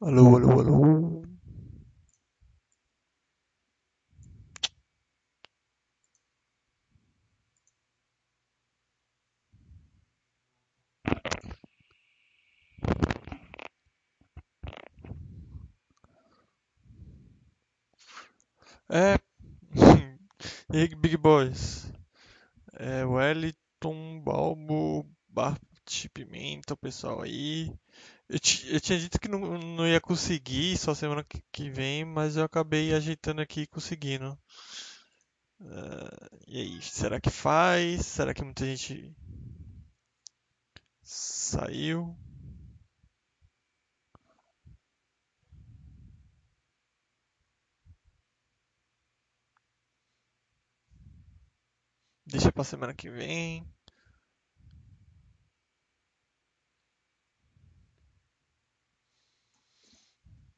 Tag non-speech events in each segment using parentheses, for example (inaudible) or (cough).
Alô, alô, alô. É. (laughs) Big Boys? É, Wellington, Balbo, Bart, Pimenta, o pessoal aí. Eu, eu tinha dito que não, não ia conseguir só semana que que vem, mas eu acabei ajeitando aqui e conseguindo. Ah, e aí, será que faz? Será que muita gente saiu? Deixa pra semana que vem.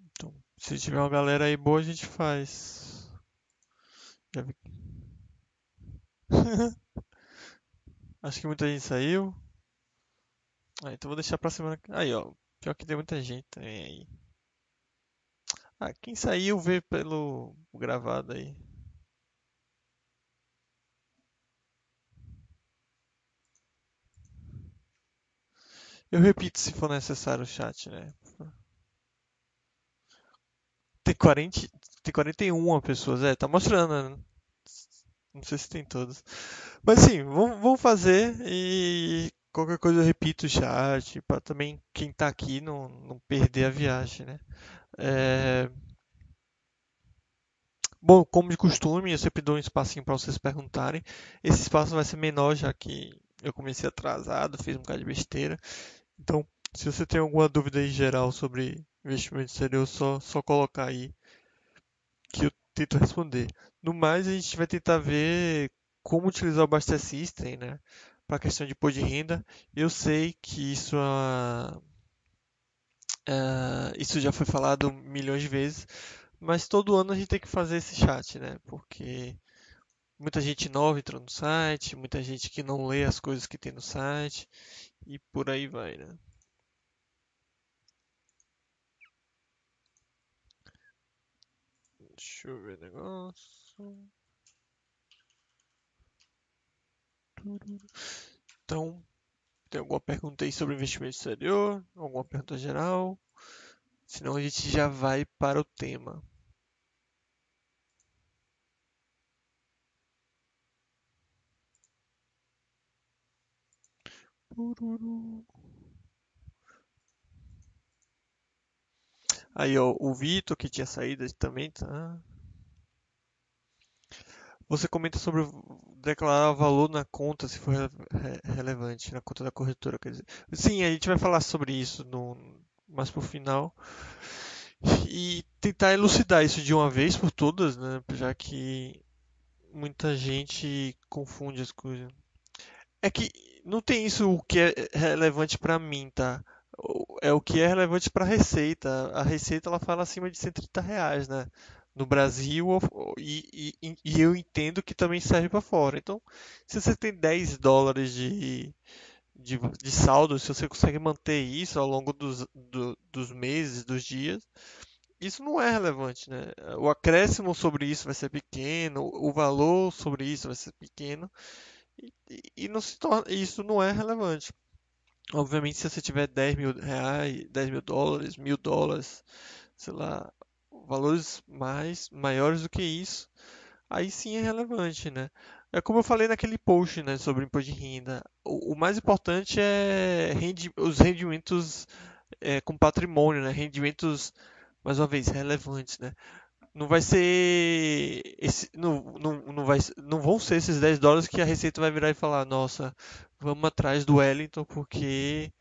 Então, se tiver uma galera aí boa, a gente faz. Já vi. (laughs) Acho que muita gente saiu. Ah, então vou deixar pra semana. Aí, ó. Pior que tem muita gente também aí. Ah, quem saiu vê pelo gravado aí. Eu repito se for necessário o chat, né? Tem 40, tem 41 pessoas, é, tá mostrando, né? Não sei se tem todas. Mas sim, vamos, fazer e qualquer coisa eu repito o chat, pra também quem tá aqui não, não perder a viagem, né? É, Bom, como de costume, eu sempre dou um espacinho para vocês perguntarem. Esse espaço vai ser menor, já que eu comecei atrasado, fiz um bocado de besteira. Então, se você tem alguma dúvida em geral sobre investimento exterior, só, só colocar aí que eu tento responder. No mais, a gente vai tentar ver como utilizar o Buster System, né, para a questão de imposto de renda. Eu sei que isso, uma- é, isso já foi falado milhões de vezes, mas todo ano a gente tem que fazer esse chat, né, porque muita gente nova entrou no site, muita gente que não lê as coisas que tem no site e por aí vai, né. Deixa eu ver o negócio. Então, tem alguma pergunta aí sobre investimento exterior? Alguma pergunta geral? Senão a gente já vai para o tema. Aí, ó, o Vitor que tinha saído também, tá? Você comenta sobre declarar valor na conta, se for rele- re- relevante, na conta da corretora, quer dizer. Sim, a gente vai falar sobre isso no, mais pro final. E tentar elucidar isso de uma vez por todas, né? Já que muita gente confunde as coisas. É que não tem isso o que é relevante para mim, tá? É o que é relevante para a Receita. A Receita ela fala acima de 130 reais, né? No Brasil e, e- e eu entendo que também serve para fora. Então, se você tem 10 dólares de, de, de saldo, se você consegue manter isso ao longo dos, do- dos meses, dos dias, isso não é relevante, né? O acréscimo sobre isso vai ser pequeno, o valor sobre isso vai ser pequeno. E, e- e não se torna, isso não é relevante. Obviamente, se você tiver 10 mil reais, 10 mil dólares, mil dólares, sei lá, valores mais maiores do que isso, aí sim é relevante, né? É como eu falei naquele post, né, sobre imposto de renda. O, o mais importante é rendi- os rendimentos é, com patrimônio, né? Rendimentos, mais uma vez, relevantes, né? Não vai ser esse, não, não, não vai, não vão ser esses 10 dólares que a Receita vai virar e falar, nossa, vamos atrás do Wellington porque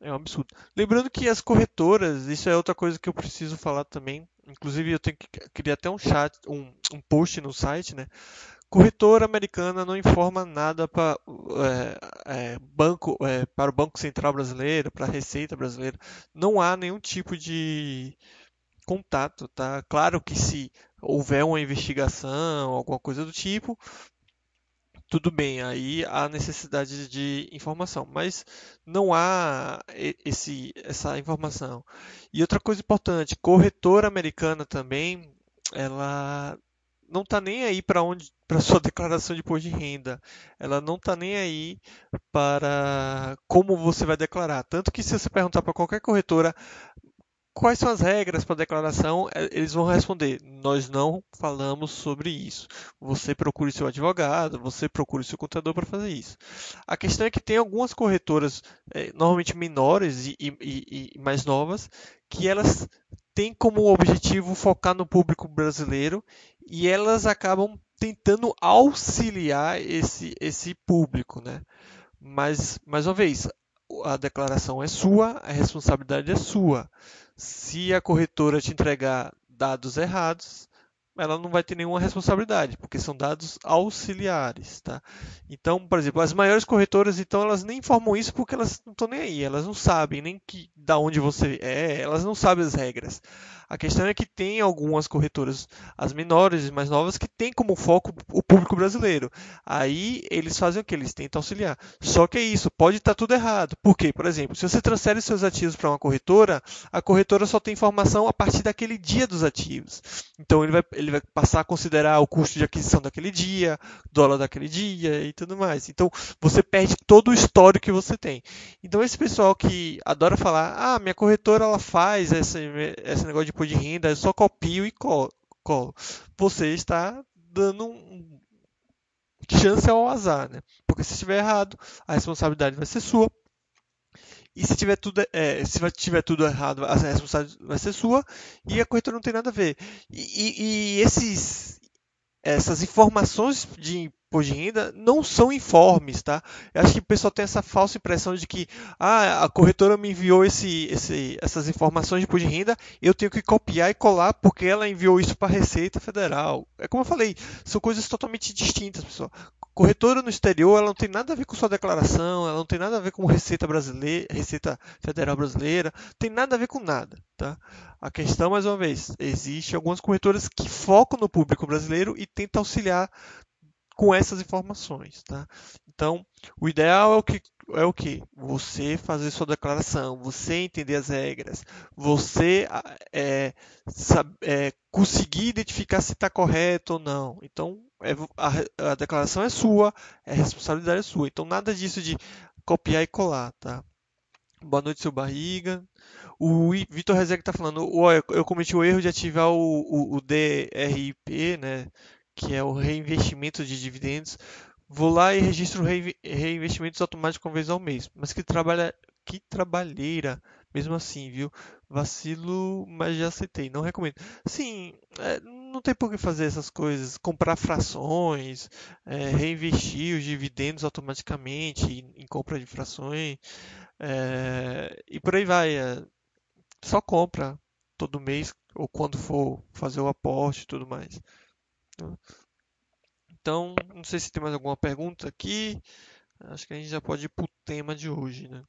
é um absurdo. Lembrando que as corretoras, isso é outra coisa que eu preciso falar também. Inclusive eu tenho que criar até um chat, um, um post no site, né? Corretora americana não informa nada para é, é, banco, é, para o Banco Central Brasileiro, para a Receita Brasileira. Não há nenhum tipo de contato, tá? Claro que se houver uma investigação, alguma coisa do tipo, tudo bem, aí há necessidade de informação, mas não há esse, essa informação. E outra coisa importante, corretora americana também, ela não está nem aí para onde (laughs) para sua declaração de imposto de renda. Ela não está nem aí para como você vai declarar. Tanto que se você perguntar para qualquer corretora, Quais são as regras para declaração? É, eles vão responder: nós não falamos sobre isso. Você procure seu advogado, você procure seu contador para fazer isso. A questão é que tem algumas corretoras, é, normalmente menores e, e, e mais novas, que elas têm como objetivo focar no público brasileiro e elas acabam tentando auxiliar esse, esse público, né? Mas, mais uma vez, a declaração é sua, a responsabilidade é sua. Se a corretora te entregar dados errados, ela não vai ter nenhuma responsabilidade, porque são dados auxiliares, tá? Então, por exemplo, as maiores corretoras, então, elas nem informam isso porque elas não estão nem aí, elas não sabem nem que da onde você é, elas não sabem as regras. A questão é que tem algumas corretoras, as menores e mais novas, que têm como foco o público brasileiro. Aí eles fazem o que? Eles tentam auxiliar. Só que é isso, pode estar tudo errado. Por quê? Por exemplo, se você transfere seus ativos para uma corretora, a corretora só tem informação a partir daquele dia dos ativos. Então ele vai, ele vai passar a considerar o custo de aquisição daquele dia, dólar daquele dia e tudo mais. Então você perde todo o histórico que você tem. Então esse pessoal que adora falar, ah, minha corretora ela faz esse, esse negócio de imposto de renda, eu só copio e colo. Você está dando um chance ao azar, né? Porque se estiver errado, a responsabilidade vai ser sua. E se tiver tudo, é, se tiver tudo errado, a responsabilidade vai ser sua e a corretora não tem nada a ver. E, e, esses, essas informações de imposto de renda não são informes, tá? Eu acho que o pessoal tem essa falsa impressão de que ah, a corretora me enviou esse, esse, essas informações de imposto de renda, eu tenho que copiar e colar porque ela enviou isso para a Receita Federal. É como eu falei, são coisas totalmente distintas, pessoal. Corretora no exterior, ela não tem nada a ver com sua declaração, ela não tem nada a ver com Receita Brasileira, Receita Federal Brasileira, tem nada a ver com nada, tá? A questão, mais uma vez, existe algumas corretoras que focam no público brasileiro e tentam auxiliar com essas informações, tá? Então, o ideal é o que é o que você fazer sua declaração, você entender as regras, você é, sabe, é, conseguir identificar se está correto ou não. Então, a, a, declaração é sua, a responsabilidade é sua. Então, nada disso de copiar e colar, tá? Boa noite, seu barriga. O Vitor Rezeg está falando, eu cometi o erro de ativar o, o, o DRIP, né? que é o reinvestimento de dividendos, vou lá e registro reinvestimentos automáticos uma vez ao mês. Mas que trabalha, que trabalheira, mesmo assim, viu? Vacilo, mas já aceitei, não recomendo. Sim, é, não tem por que fazer essas coisas, comprar frações, é, reinvestir os dividendos automaticamente em, em compra de frações é, e por aí vai. É, só compra todo mês ou quando for fazer o aporte e tudo mais. Então, não sei se tem mais alguma pergunta aqui. Acho que a gente já pode ir para o tema de hoje, né?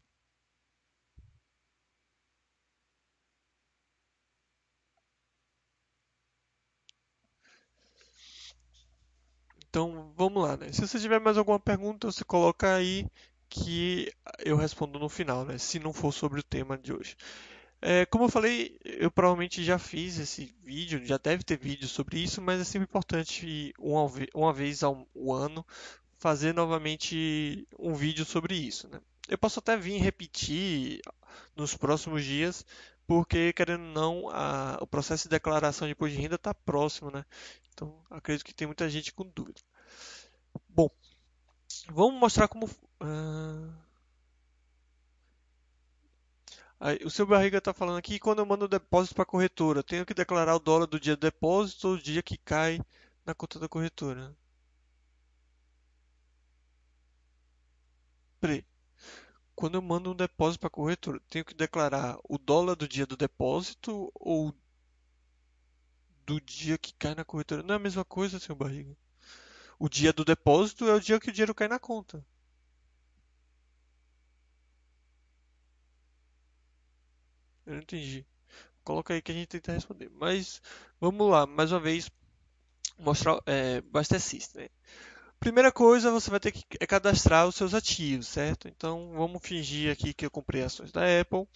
Então, vamos lá, né? Se você tiver mais alguma pergunta, você coloca aí que eu respondo no final, né? Se não for sobre o tema de hoje. É, como eu falei, eu provavelmente já fiz esse vídeo, já deve ter vídeo sobre isso, mas é sempre importante uma, uma vez ao ano fazer novamente um vídeo sobre isso. Né? Eu posso até vir repetir nos próximos dias, porque querendo ou não, a, o processo de declaração de imposto de renda está próximo, né? Então acredito que tem muita gente com dúvida. Bom, vamos mostrar como. Uh... Aí, o seu Barriga está falando aqui, quando eu mando o depósito para a corretora, tenho que declarar o dólar do dia do depósito ou do dia que cai na conta da corretora? Peraí. Quando eu mando um depósito para corretora, tenho que declarar o dólar do dia do depósito ou do dia que cai na corretora? Não é a mesma coisa, seu Barriga. O dia do depósito é o dia que o dinheiro cai na conta. Eu não entendi. Coloca aí que a gente tenta responder. Mas vamos lá, mais uma vez, mostrar é, Baster. Né? Primeira coisa, você vai ter que é cadastrar os seus ativos, certo? Então, vamos fingir aqui que eu comprei ações da Apple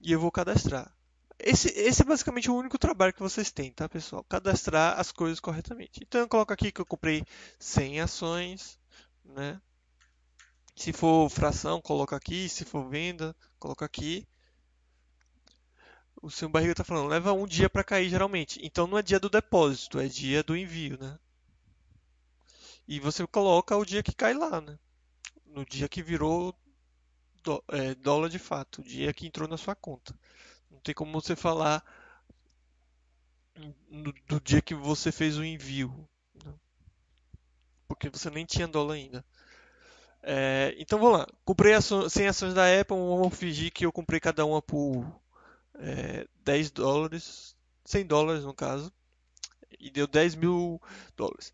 e eu vou cadastrar. Esse, esse é basicamente o único trabalho que vocês têm, tá, pessoal? Cadastrar as coisas corretamente. Então, eu coloco aqui que eu comprei 100 ações, né? Se for fração, coloca aqui. Se for venda, coloca aqui. O seu barriga está falando, leva um dia para cair geralmente. Então não é dia do depósito, é dia do envio, né? E você coloca o dia que cai lá, né? No dia que virou é, dólar de fato, o dia que entrou na sua conta. Não tem como você falar do dia que você fez o envio, né? porque você nem tinha dólar ainda. É, então vamos lá. Comprei ações, 100 ações da Apple. Vamos fingir que eu comprei cada uma por é, 10 dólares. 100 dólares no caso. E deu 10 mil dólares.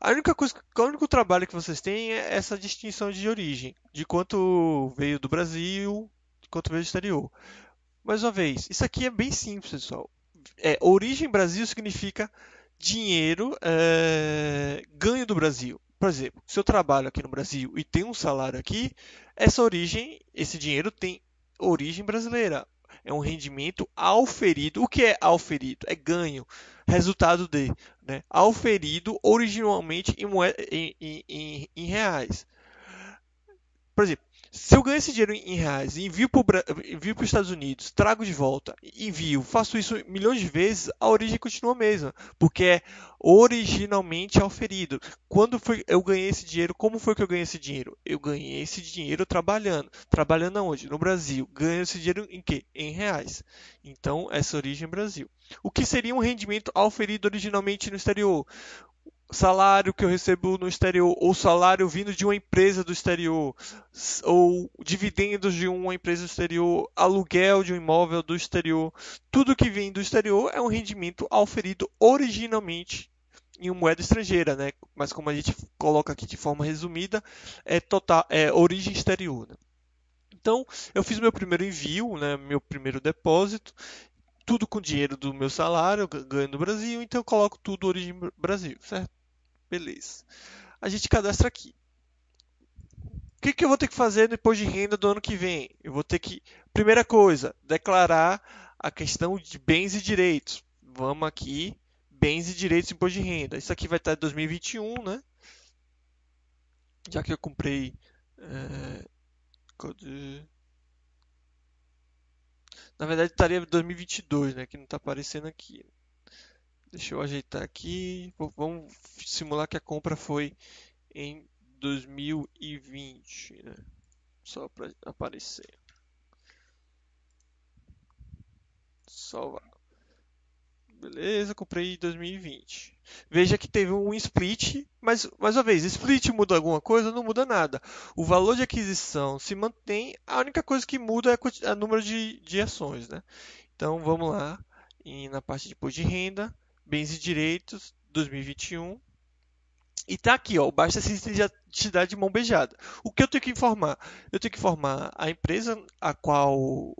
A única coisa, o único trabalho que vocês têm é essa distinção de origem. De quanto veio do Brasil, de quanto veio do exterior. Mais uma vez, isso aqui é bem simples, pessoal. É, origem Brasil significa dinheiro é, ganho do Brasil por exemplo, se eu trabalho aqui no Brasil e tenho um salário aqui, essa origem, esse dinheiro tem origem brasileira. É um rendimento auferido. O que é auferido? É ganho, resultado de. Né? Auferido originalmente em, moeda, em, em, em, em reais. Por exemplo, se eu ganho esse dinheiro em reais e envio para os Estados Unidos, trago de volta, envio, faço isso milhões de vezes, a origem continua a mesma, porque é originalmente auferido. Quando foi eu ganhei esse dinheiro? Como foi que eu ganhei esse dinheiro? Eu ganhei esse dinheiro trabalhando. Trabalhando aonde? No Brasil. Ganho esse dinheiro em quê? Em reais. Então, essa origem é Brasil. O que seria um rendimento auferido originalmente no exterior? Salário que eu recebo no exterior, ou salário vindo de uma empresa do exterior, ou dividendos de uma empresa do exterior, aluguel de um imóvel do exterior, tudo que vem do exterior é um rendimento auferido originalmente em uma moeda estrangeira, né? Mas como a gente coloca aqui de forma resumida, é total, é origem exterior. Né? Então, eu fiz meu primeiro envio, né, meu primeiro depósito, tudo com dinheiro do meu salário, ganho no Brasil, então eu coloco tudo origem Brasil, certo? Beleza. A gente cadastra aqui. O que, que eu vou ter que fazer imposto de renda do ano que vem? Eu vou ter que, primeira coisa, declarar a questão de bens e direitos. Vamos aqui, bens e direitos de imposto de renda. Isso aqui vai estar em 2021, né? Já que eu comprei é, na verdade estaria 2022, né? Que não está aparecendo aqui. Deixa eu ajeitar aqui. Vamos simular que a compra foi em 2020, né? Só para aparecer. Salvar. Beleza, comprei em 2020. Veja que teve um split, mas mais uma vez, split muda alguma coisa? Não muda nada. O valor de aquisição se mantém, a única coisa que muda é o número de, de ações. Né? Então vamos lá, e na parte de imposto de renda, bens e direitos, 2021. E tá aqui, ó, o Basta System já te dá de mão beijada. O que eu tenho que informar? Eu tenho que informar a empresa a qual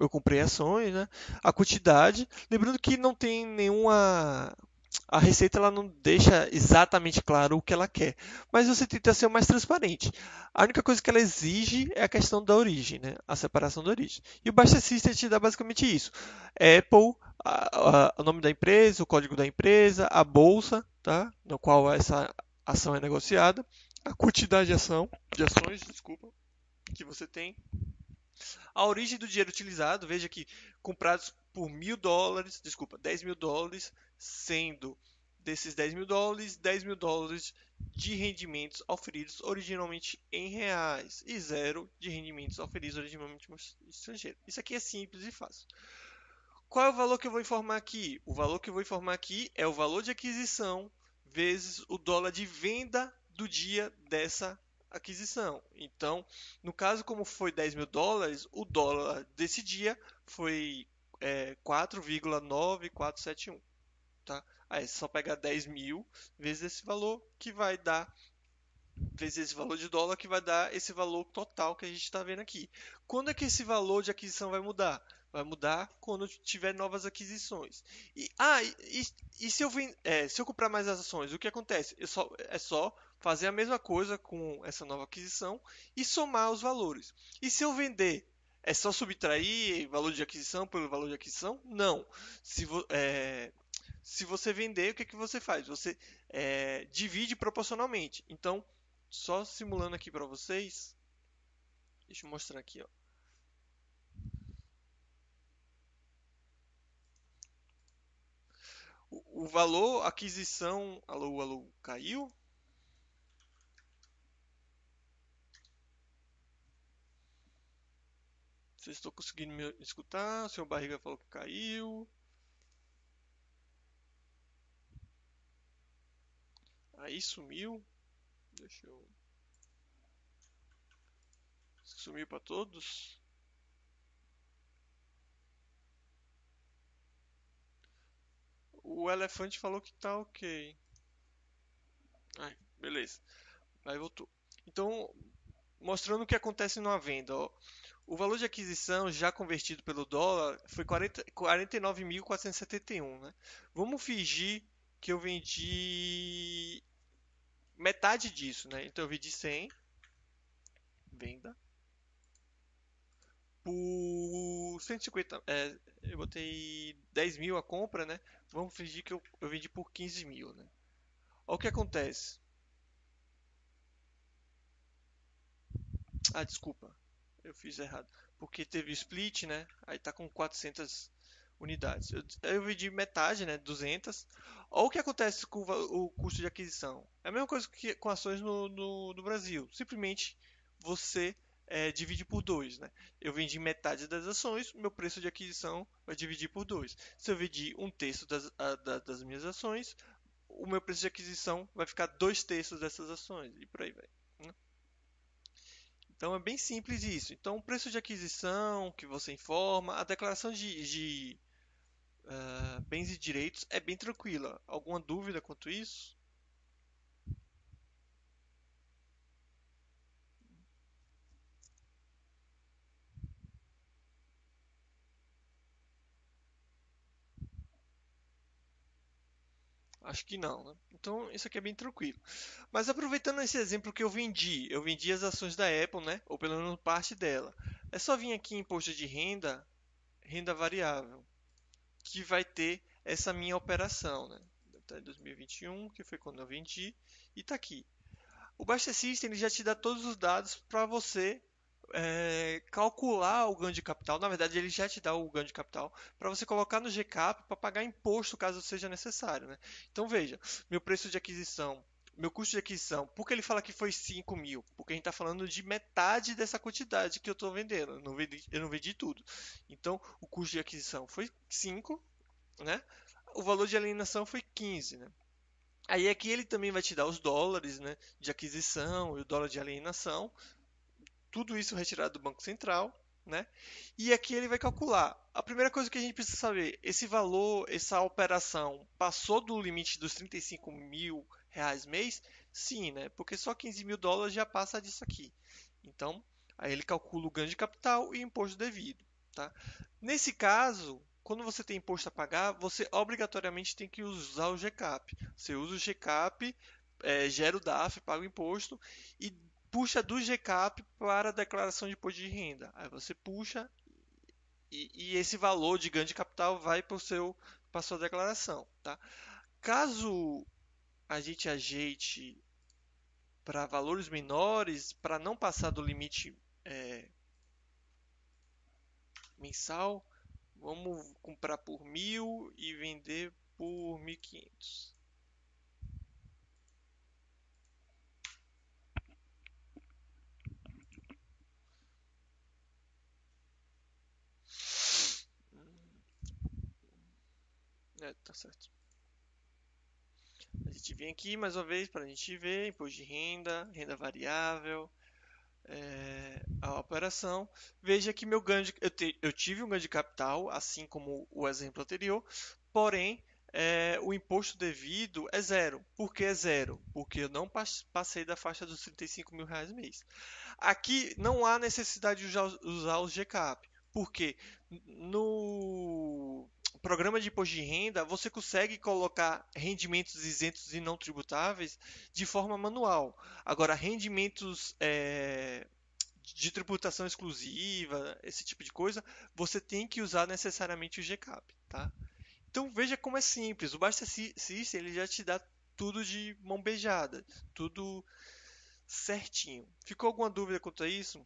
eu comprei ações, né? A quantidade, lembrando que não tem nenhuma a receita ela não deixa exatamente claro o que ela quer, mas você tenta ser o mais transparente. A única coisa que ela exige é a questão da origem, né? a separação da origem. E o Basta System te dá basicamente isso: Apple, a, a, o nome da empresa, o código da empresa, a bolsa, tá? no qual essa ação é negociada, a quantidade de ação, de ações, desculpa, que você tem, a origem do dinheiro utilizado, veja que comprados por mil dólares, desculpa, 10 mil dólares, sendo desses 10 mil dólares, 10 mil dólares de rendimentos oferidos originalmente em reais e zero de rendimentos oferidos originalmente no estrangeiro. Isso aqui é simples e fácil. Qual é o valor que eu vou informar aqui? O valor que eu vou informar aqui é o valor de aquisição vezes o dólar de venda do dia dessa aquisição. Então, no caso, como foi 10 mil dólares, o dólar desse dia foi é, 4,9471. Tá? Aí você só pega 10 mil vezes esse valor que vai dar vezes esse valor de dólar que vai dar esse valor total que a gente está vendo aqui. Quando é que esse valor de aquisição vai mudar? Vai mudar quando tiver novas aquisições. E, ah, e, e se, eu vem, é, se eu comprar mais ações, o que acontece? Eu só, é só fazer a mesma coisa com essa nova aquisição e somar os valores. E se eu vender, é só subtrair valor de aquisição pelo valor de aquisição? Não. Se, é, se você vender, o que, que você faz? Você é, divide proporcionalmente. Então, só simulando aqui para vocês, deixa eu mostrar aqui, ó. O, o valor aquisição, alô, alô, caiu? Vocês estão conseguindo me escutar? O seu barriga falou que caiu. Aí sumiu. Deixa eu. Sumiu para todos. O elefante falou que tá ok. Ai, beleza. Aí voltou. Então, mostrando o que acontece numa venda. Ó. O valor de aquisição já convertido pelo dólar foi 49.471. Né? Vamos fingir que eu vendi metade disso, né? Então eu vendi 100, venda, por 150, é, eu botei 10 mil a compra, né? Vamos fingir que eu, eu vendi por 15 mil, né? Olha o que acontece. Ah, desculpa, eu fiz errado. Porque teve split, né? Aí tá com 400 unidades. Eu, eu vendi metade, né? 200. Olha o que acontece com o, o custo de aquisição. É a mesma coisa que com ações no, no, no Brasil. Simplesmente você é, divide por 2. Né? Eu vendi metade das ações, meu preço de aquisição vai dividir por 2. Se eu vendi um terço das, a, da, das minhas ações, o meu preço de aquisição vai ficar dois terços dessas ações e por aí vai. Né? Então é bem simples isso. Então o preço de aquisição que você informa, a declaração de, de uh, bens e direitos é bem tranquila. Alguma dúvida quanto isso? Acho que não, né? Então isso aqui é bem tranquilo. Mas aproveitando esse exemplo que eu vendi, eu vendi as ações da Apple, né? Ou pelo menos parte dela. É só vir aqui em imposto de renda, renda variável, que vai ter essa minha operação, né? Até 2021, que foi quando eu vendi, e está aqui. O Buster System ele já te dá todos os dados para você é, calcular o ganho de capital. Na verdade, ele já te dá o ganho de capital para você colocar no GCAP para pagar imposto caso seja necessário. Né? Então veja, meu preço de aquisição, meu custo de aquisição, por que ele fala que foi 5 mil? Porque a gente está falando de metade dessa quantidade que eu estou vendendo. Eu não, vendi, eu não vendi tudo. Então o custo de aquisição foi 5, né? o valor de alienação foi 15. Né? Aí aqui ele também vai te dar os dólares né, de aquisição e o dólar de alienação, tudo isso retirado do Banco Central, né? E aqui ele vai calcular. A primeira coisa que a gente precisa saber, esse valor, essa operação passou do limite dos 35 mil reais mês? Sim, né? Porque só 15 mil dólares já passa disso aqui. Então, aí ele calcula o ganho de capital e imposto devido, tá? Nesse caso, quando você tem imposto a pagar, você obrigatoriamente tem que usar o GCAP. Você usa o GCAP, é, gera o DAF, paga o imposto e puxa do GCAP para a declaração de imposto de renda. Aí você puxa e, e esse valor de ganho de capital vai para seu para sua declaração, tá? Caso a gente ajeite para valores menores, para não passar do limite é, mensal, vamos comprar por mil e vender por 1.500. É, tá certo. Gente vem aqui mais uma vez para a gente ver imposto de renda, renda variável, é, a operação. Veja que meu ganho de, eu, te, eu, tive um ganho de capital, assim como o exemplo anterior, porém é, o imposto devido é zero. Por que é zero? Porque eu não passei da faixa dos 35 mil reais mês. Aqui não há necessidade de usar, usar os GCAP, porque no programa de imposto de renda, você consegue colocar rendimentos isentos e não tributáveis de forma manual. Agora, rendimentos é, de tributação exclusiva, esse tipo de coisa, você tem que usar necessariamente o GCAP, tá? Então veja como é simples. O Basta System ele já te dá tudo de mão beijada, tudo certinho. Ficou alguma dúvida quanto a isso?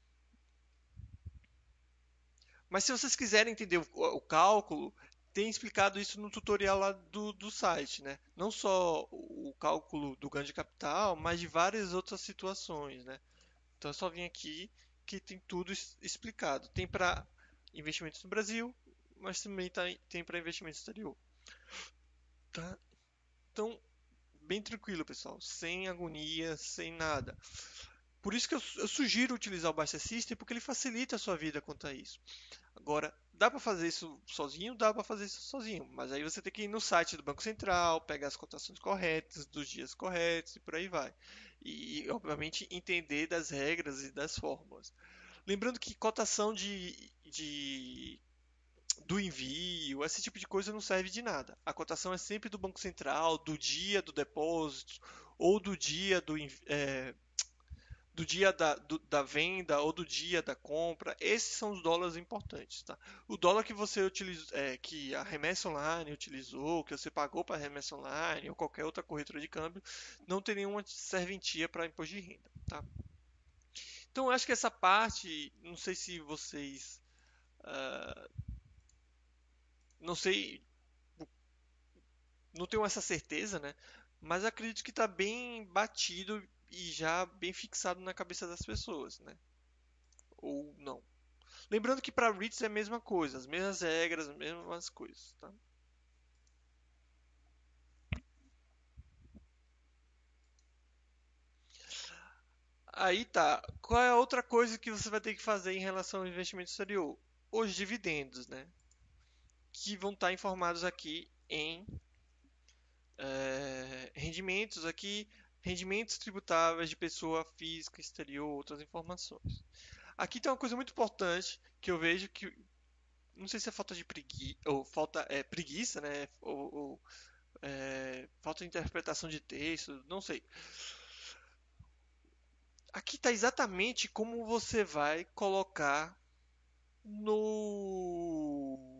Mas se vocês quiserem entender o, o cálculo, tem explicado isso no tutorial lá do, do site, né? Não só o cálculo do ganho de capital, mas de várias outras situações, né? Então é só vir aqui que tem tudo explicado. Tem para investimentos no Brasil, mas também tá, tem para investimento exterior. Tá? Então, bem tranquilo, pessoal, sem agonia, sem nada. Por isso que eu, eu sugiro utilizar o Baixa System, porque ele facilita a sua vida quanto a isso. Agora, dá para fazer isso sozinho? Dá para fazer isso sozinho, mas aí você tem que ir no site do Banco Central, pegar as cotações corretas, dos dias corretos e por aí vai. E, obviamente, entender das regras e das fórmulas. Lembrando que cotação de, de do envio, esse tipo de coisa não serve de nada. A cotação é sempre do Banco Central, do dia do depósito ou do dia do, é, do dia da, do, da venda ou do dia da compra. Esses são os dólares importantes. Tá? O dólar que você utilizou, é, que a remessa online utilizou, que você pagou para a remessa online ou qualquer outra corretora de câmbio, não tem nenhuma serventia para imposto de renda. Tá? Então, acho que essa parte, não sei se vocês. Uh, não sei. Não tenho essa certeza, né? Mas acredito que está bem batido e já bem fixado na cabeça das pessoas, né? Ou não. Lembrando que para REITs é a mesma coisa, as mesmas regras, as mesmas coisas, tá? Aí tá. Qual é a outra coisa que você vai ter que fazer em relação ao investimento exterior? Os dividendos, né? Que vão estar informados aqui em é, rendimentos aqui rendimentos tributáveis de pessoa física exterior, outras informações. Aqui tem uma coisa muito importante que eu vejo que não sei se é falta de preguiça ou falta é, preguiça, né? Ou, ou é, falta de interpretação de texto, não sei. Aqui está exatamente como você vai colocar no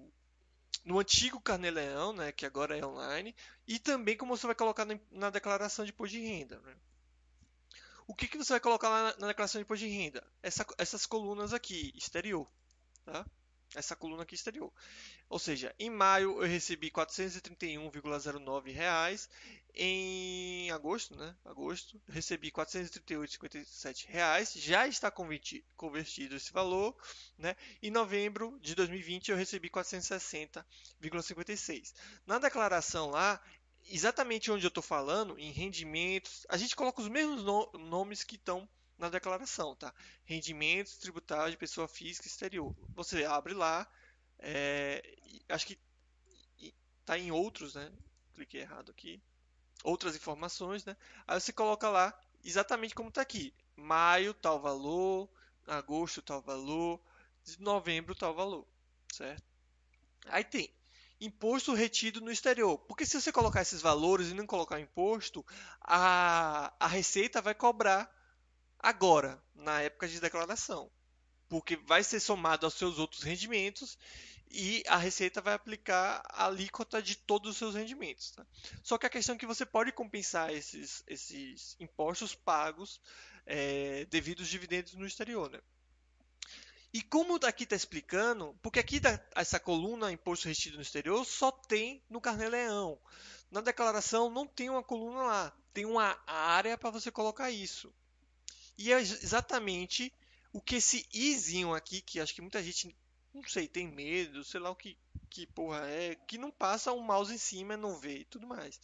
no antigo Carneleão, né, que agora é online, e também como você vai colocar na declaração de imposto de renda. Né? O que, que você vai colocar na, na declaração de imposto de renda? Essa, essas colunas aqui, exterior. Tá? Essa coluna aqui exterior. Ou seja, em maio eu recebi 431,09 reais. Em agosto, né? Agosto, recebi 438,57 reais. Já está convertido, esse valor, né? Em novembro de 2020 eu recebi 460,56. Na declaração lá, exatamente onde eu estou falando, em rendimentos, a gente coloca os mesmos no nomes que estão na declaração, tá? Rendimentos tributários de pessoa física exterior. Você abre lá, é, acho que está em outros, né? Cliquei errado aqui. Outras informações, né? Aí você coloca lá exatamente como está aqui. Maio, tal valor. Agosto, tal valor. Novembro, tal valor. Certo? Aí tem imposto retido no exterior. Porque se você colocar esses valores e não colocar imposto, a, a Receita vai cobrar agora, na época de declaração, porque vai ser somado aos seus outros rendimentos e a Receita vai aplicar a alíquota de todos os seus rendimentos. Tá? Só que a questão é que você pode compensar esses, esses impostos pagos é, devido aos dividendos no exterior. Né? E como aqui está explicando, porque aqui essa coluna imposto retido no exterior só tem no Carnê-Leão. Na declaração não tem uma coluna lá, tem uma área para você colocar isso. E é exatamente o que esse izinho aqui, que acho que muita gente, não sei, tem medo, sei lá o que, que porra é, que não passa um mouse em cima, não vê e tudo mais.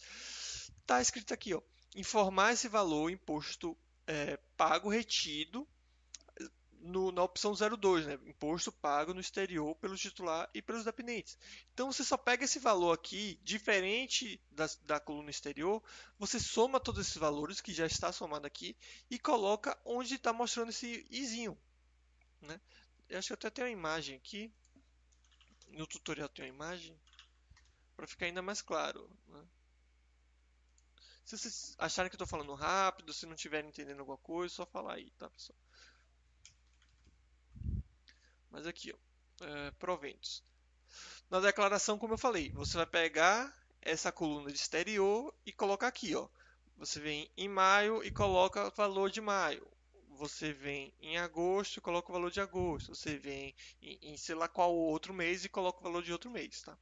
Tá escrito aqui, ó, informar esse valor imposto é, pago retido no, na opção 02, né? imposto pago no exterior pelo titular e pelos dependentes. Então você só pega esse valor aqui, diferente da, da coluna exterior, você soma todos esses valores que já está somado aqui e coloca onde está mostrando esse izinho. Né? Eu acho que até tem uma imagem aqui. No tutorial tem uma imagem. para ficar ainda mais claro. Né? Se vocês acharem que eu estou falando rápido, se não estiverem entendendo alguma coisa, só falar aí, tá pessoal? Mas aqui, ó, é, proventos. Na declaração, como eu falei, você vai pegar essa coluna de exterior e colocar aqui, ó. Você vem em maio e coloca o valor de maio. Você vem em agosto e coloca o valor de agosto. Você vem em, em sei lá qual outro mês e coloca o valor de outro mês, tá?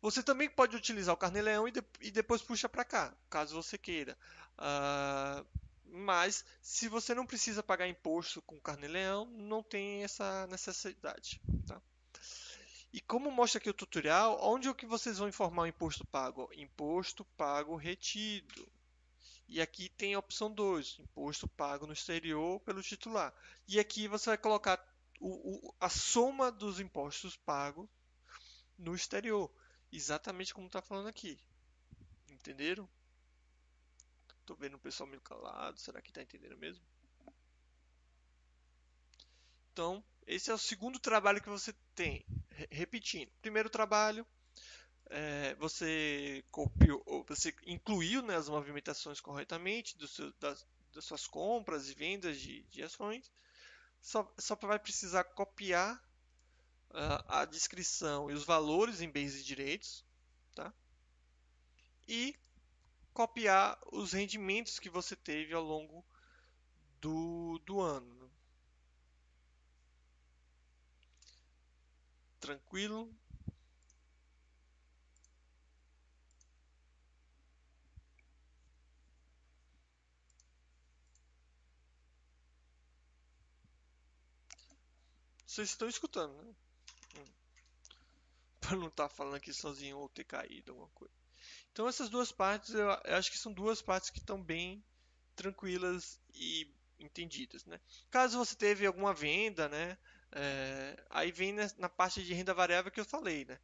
Você também pode utilizar o carnê-leão e, de, e, depois puxa para cá, caso você queira. Uh, mas, se você não precisa pagar imposto com carnê-leão, não tem essa necessidade. Tá? E como mostra aqui o tutorial, onde é que vocês vão informar o imposto pago? Imposto pago retido. E aqui tem a opção 2, imposto pago no exterior pelo titular. E aqui você vai colocar o, o, a soma dos impostos pagos no exterior. Exatamente como está falando aqui. Entenderam? Tô vendo o pessoal meio calado. Será que está entendendo mesmo? Então, esse é o segundo trabalho que você tem. Repetindo. Primeiro trabalho, é, você copiou, você incluiu né, as movimentações corretamente do seu, das, das, suas compras e vendas de, de ações. Só, só vai precisar copiar a descrição e os valores em bens e direitos, tá? E copiar os rendimentos que você teve ao longo do, do ano. Tranquilo? Vocês estão escutando, né? (laughs) para não estar tá falando aqui sozinho ou ter caído alguma coisa. Então essas duas partes eu, acho que são duas partes que estão bem tranquilas e entendidas, né? Caso você teve alguma venda, né? É, aí vem na, na, parte de renda variável que eu falei, né?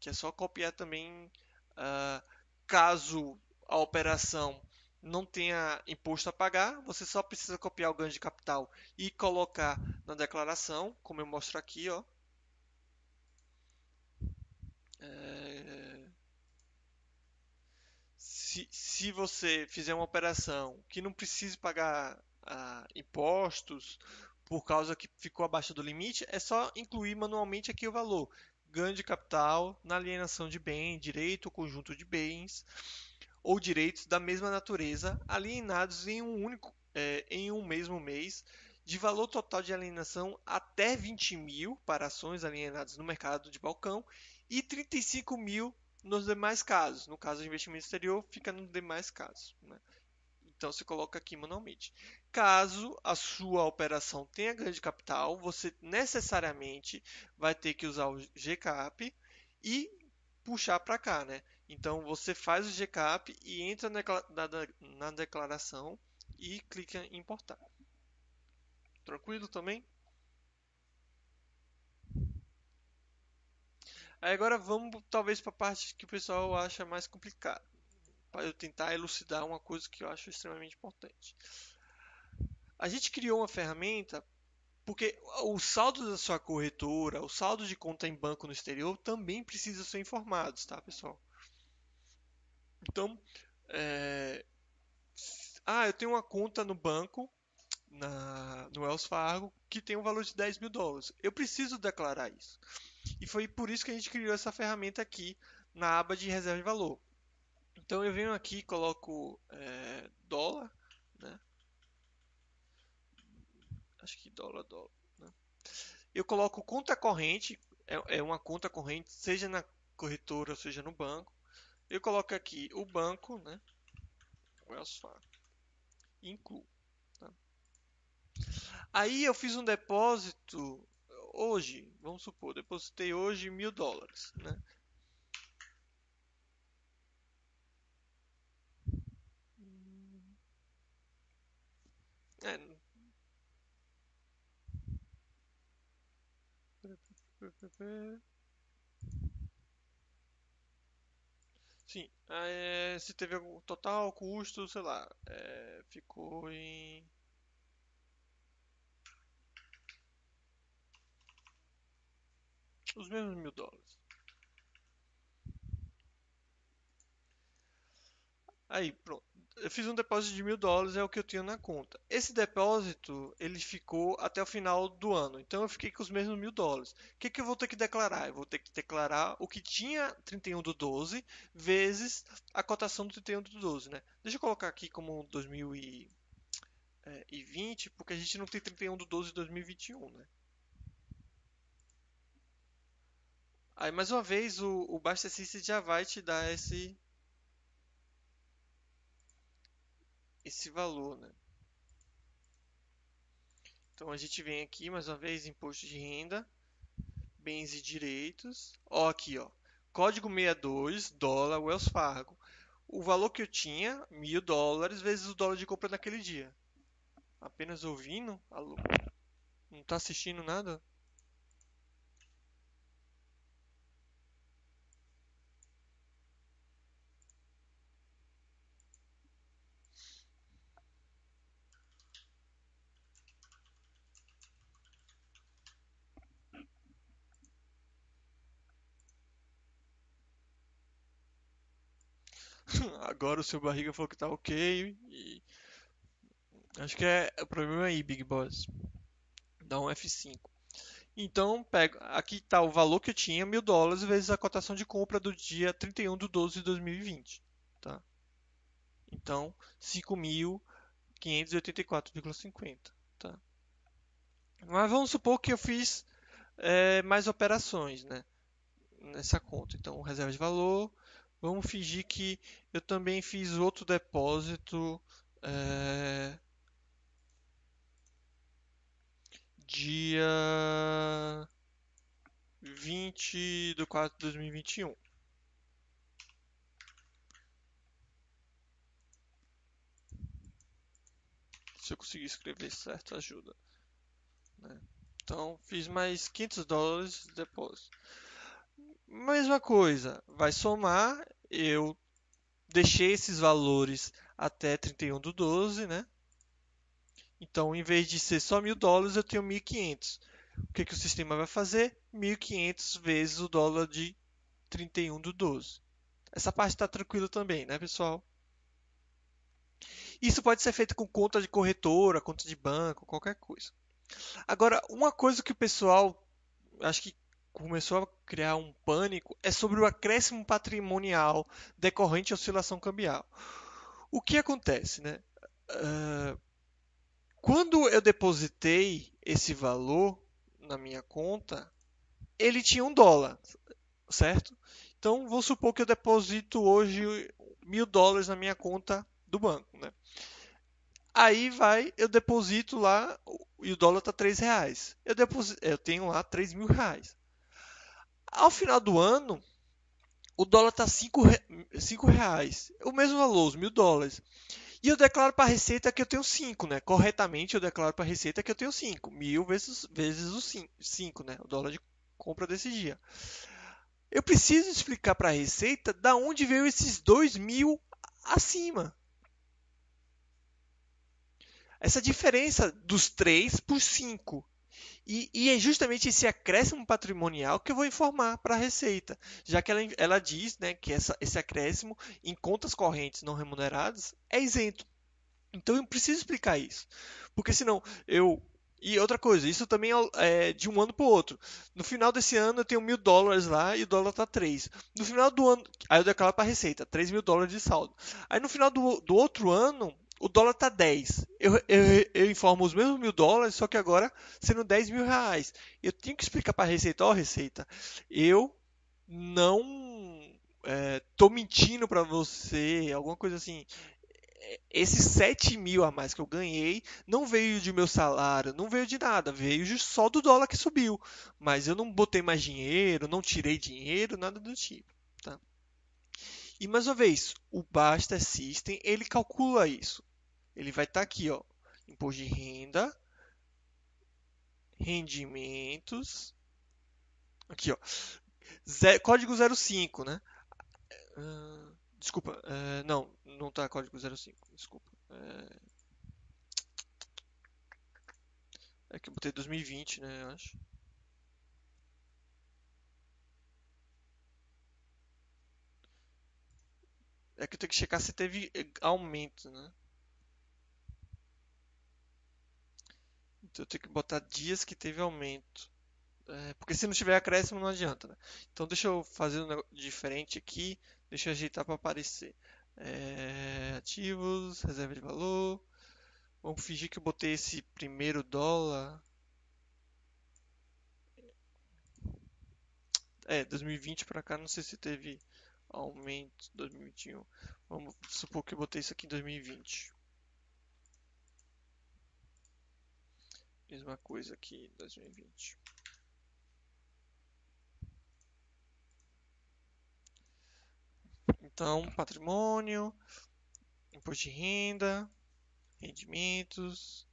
Que é só copiar também, uh, caso a operação não tenha imposto a pagar, você só precisa copiar o ganho de capital e colocar na declaração, como eu mostro aqui, ó. É... Se, se você fizer uma operação que não precise pagar ah, impostos por causa que ficou abaixo do limite, é só incluir manualmente aqui o valor. Ganho de capital na alienação de bem, direito ou conjunto de bens ou direitos da mesma natureza alienados em um único é, em um mesmo mês de valor total de alienação até 20 mil para ações alienadas no mercado de balcão e 35 mil nos demais casos. No caso de investimento exterior, fica nos demais casos. Né? Então você coloca aqui manualmente. Caso a sua operação tenha ganho de capital, você necessariamente vai ter que usar o GCAP e puxar para cá, né? Então você faz o GCAP e entra na declaração e clica em importar. Tranquilo também? Agora vamos talvez para a parte que o pessoal acha mais complicada. Para eu tentar elucidar uma coisa que eu acho extremamente importante. A gente criou uma ferramenta porque o saldo da sua corretora, o saldo de conta em banco no exterior também precisa ser informados, tá, pessoal? Então, é... ah, eu tenho uma conta no banco, na, no Wells Fargo, que tem um valor de 10 mil dólares. Eu preciso declarar isso. E foi por isso que a gente criou essa ferramenta aqui na aba de reserva de valor. Então eu venho aqui coloco é, dólar, né? acho que dólar, dólar. Né? Eu coloco conta corrente, é, é uma conta corrente, seja na corretora, seja no banco. Eu coloco aqui o banco, né? Wells Fargo. Incluo. Tá? Aí eu fiz um depósito hoje, vamos supor, depositei hoje mil dólares, né? É. Sim, é, se teve algum total custo, sei lá, é, ficou em os mesmos mil dólares. Aí, pronto. Eu fiz um depósito de mil dólares, é o que eu tinha na conta. Esse depósito, ele ficou até o final do ano. Então, eu fiquei com os mesmos mil dólares. O que, que eu vou ter que declarar? Eu vou ter que declarar o que tinha 31 do 12 vezes a cotação do 31 do 12, né? Deixa eu colocar aqui como 2020, é, porque a gente não tem 31 do 12 de 2021, né? Aí, mais uma vez, o, o Basta System já vai te dar esse, esse valor, né? Então a gente vem aqui mais uma vez imposto de renda, bens e direitos. Ó aqui, ó. Código 62, dólar, Wells Fargo. O valor que eu tinha, mil dólares vezes o dólar de compra naquele dia. Apenas ouvindo? Alô? Não está assistindo nada? Agora o seu barriga falou que tá ok. E... Acho que é o problema aí, Big Boss. Dá um F5. Então, pego, aqui está o valor que eu tinha, mil dólares, vezes a cotação de compra do dia 31 de 12 de 2020. Tá? Então, 5.584,50. Tá? Mas vamos supor que eu fiz é, mais operações né, nessa conta. Então, reserva de valor, Vamos fingir que eu também fiz outro depósito é, dia 20 de 4 de 2021. Se eu conseguir escrever certo, ajuda. Né? Então, fiz mais 500 dólares de depósito. Mesma coisa, vai somar, eu deixei esses valores até 31 do 12, né? Então, em vez de ser só mil dólares, eu tenho 1.500. O que, que o sistema vai fazer? 1.500 vezes o dólar de 31 do 12. Essa parte está tranquila também, né, pessoal? Isso pode ser feito com conta de corretora, conta de banco, qualquer coisa. Agora, uma coisa que o pessoal acho que começou a criar um pânico é sobre o acréscimo patrimonial decorrente de oscilação cambial. O que acontece, né? Uh, quando eu depositei esse valor na minha conta, ele tinha um dólar, certo? Então, vou supor que eu deposito hoje mil dólares na minha conta do banco, né? Aí vai, eu deposito lá e o dólar está três reais. Eu, deposito, eu tenho lá três mil reais. Ao final do ano, o dólar está 5 reais. O mesmo valor, os mil dólares. E eu declaro para a Receita que eu tenho 5, né? Corretamente eu declaro para a Receita que eu tenho 5. Mil vezes, vezes os 5, né? O dólar de compra desse dia. Eu preciso explicar para a Receita da onde veio esses 2 mil acima. Essa diferença dos 3 por 5. E, e, é justamente esse acréscimo patrimonial que eu vou informar para a Receita, já que ela, ela diz né, que essa, esse acréscimo em contas correntes não remuneradas é isento. Então eu preciso explicar isso, porque senão eu. E outra coisa, isso também é, é de um ano para o outro. No final desse ano eu tenho mil dólares lá e o dólar está 3. No final do ano, aí eu declaro para a Receita, 3 mil dólares de saldo. Aí no final do, do outro ano o dólar está 10. Eu, eu, eu, informo os mesmos mil dólares, só que agora sendo 10 mil reais. Eu tenho que explicar para a Receita, ó oh, Receita, eu não é, mentindo para você, alguma coisa assim. Esses 7 mil a mais que eu ganhei não veio de meu salário, não veio de nada, veio só do dólar que subiu. Mas eu não botei mais dinheiro, não tirei dinheiro, nada do tipo. Tá? E mais uma vez, o Basta System ele calcula isso ele vai estar tá aqui, ó, imposto de renda, rendimentos, aqui, ó, zero, código 05, né? Uh, desculpa, uh, não, não está código 05, desculpa. Uh, é que eu botei 2020, né, eu acho. É que eu tenho que checar se teve eh, aumento, né? Então eu tenho que botar dias que teve aumento. É, porque se não tiver acréscimo não adianta, né? Então deixa eu fazer um diferente aqui. Deixa eu ajeitar para aparecer. É, ativos, reserva de valor. Vamos fingir que eu botei esse primeiro dólar. É, 2020 para cá, não sei se teve aumento 2021. Vamos supor que eu botei isso aqui em 2020. Mesma coisa aqui em 2020. Então, patrimônio, imposto de renda, rendimentos.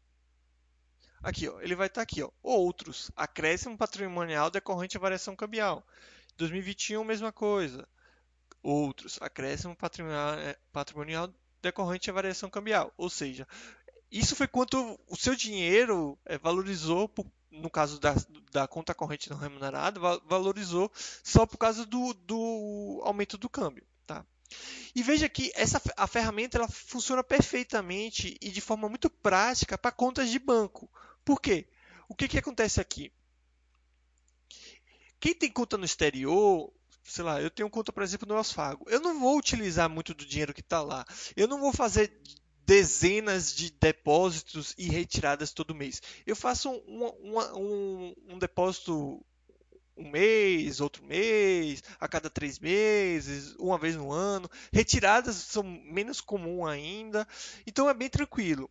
Aqui, ó, ele vai estar tá aqui, ó, outros, acréscimo patrimonial decorrente à variação cambial. 2021, mesma coisa. Outros, acréscimo patrimonial decorrente à variação cambial. Ou seja, isso foi quanto o seu dinheiro é, valorizou, no caso da, da, conta corrente não remunerada, valorizou só por causa do, do aumento do câmbio. Tá? E veja que essa, a ferramenta ela funciona perfeitamente e de forma muito prática para contas de banco. Por quê? O que, que acontece aqui? Quem tem conta no exterior, sei lá, eu tenho conta, por exemplo, no Wells. Eu não vou utilizar muito do dinheiro que está lá. Eu não vou fazer dezenas de depósitos e retiradas todo mês. Eu faço um, um, um, um depósito um mês, outro mês, a cada três meses, uma vez no ano. Retiradas são menos comum ainda, então é bem tranquilo.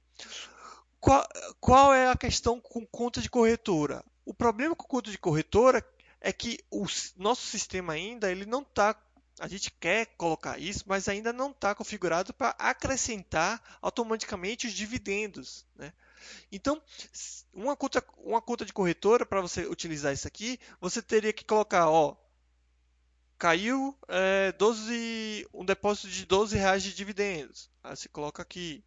Qual, qual é a questão com conta de corretora? O problema com conta de corretora é que o nosso sistema ainda ele não está a gente quer colocar isso, mas ainda não está configurado para acrescentar automaticamente os dividendos. Né? Então, uma conta, uma conta de corretora, para você utilizar isso aqui, você teria que colocar, ó, caiu é, 12, um depósito de 12 reais de dividendos. Aí você coloca aqui.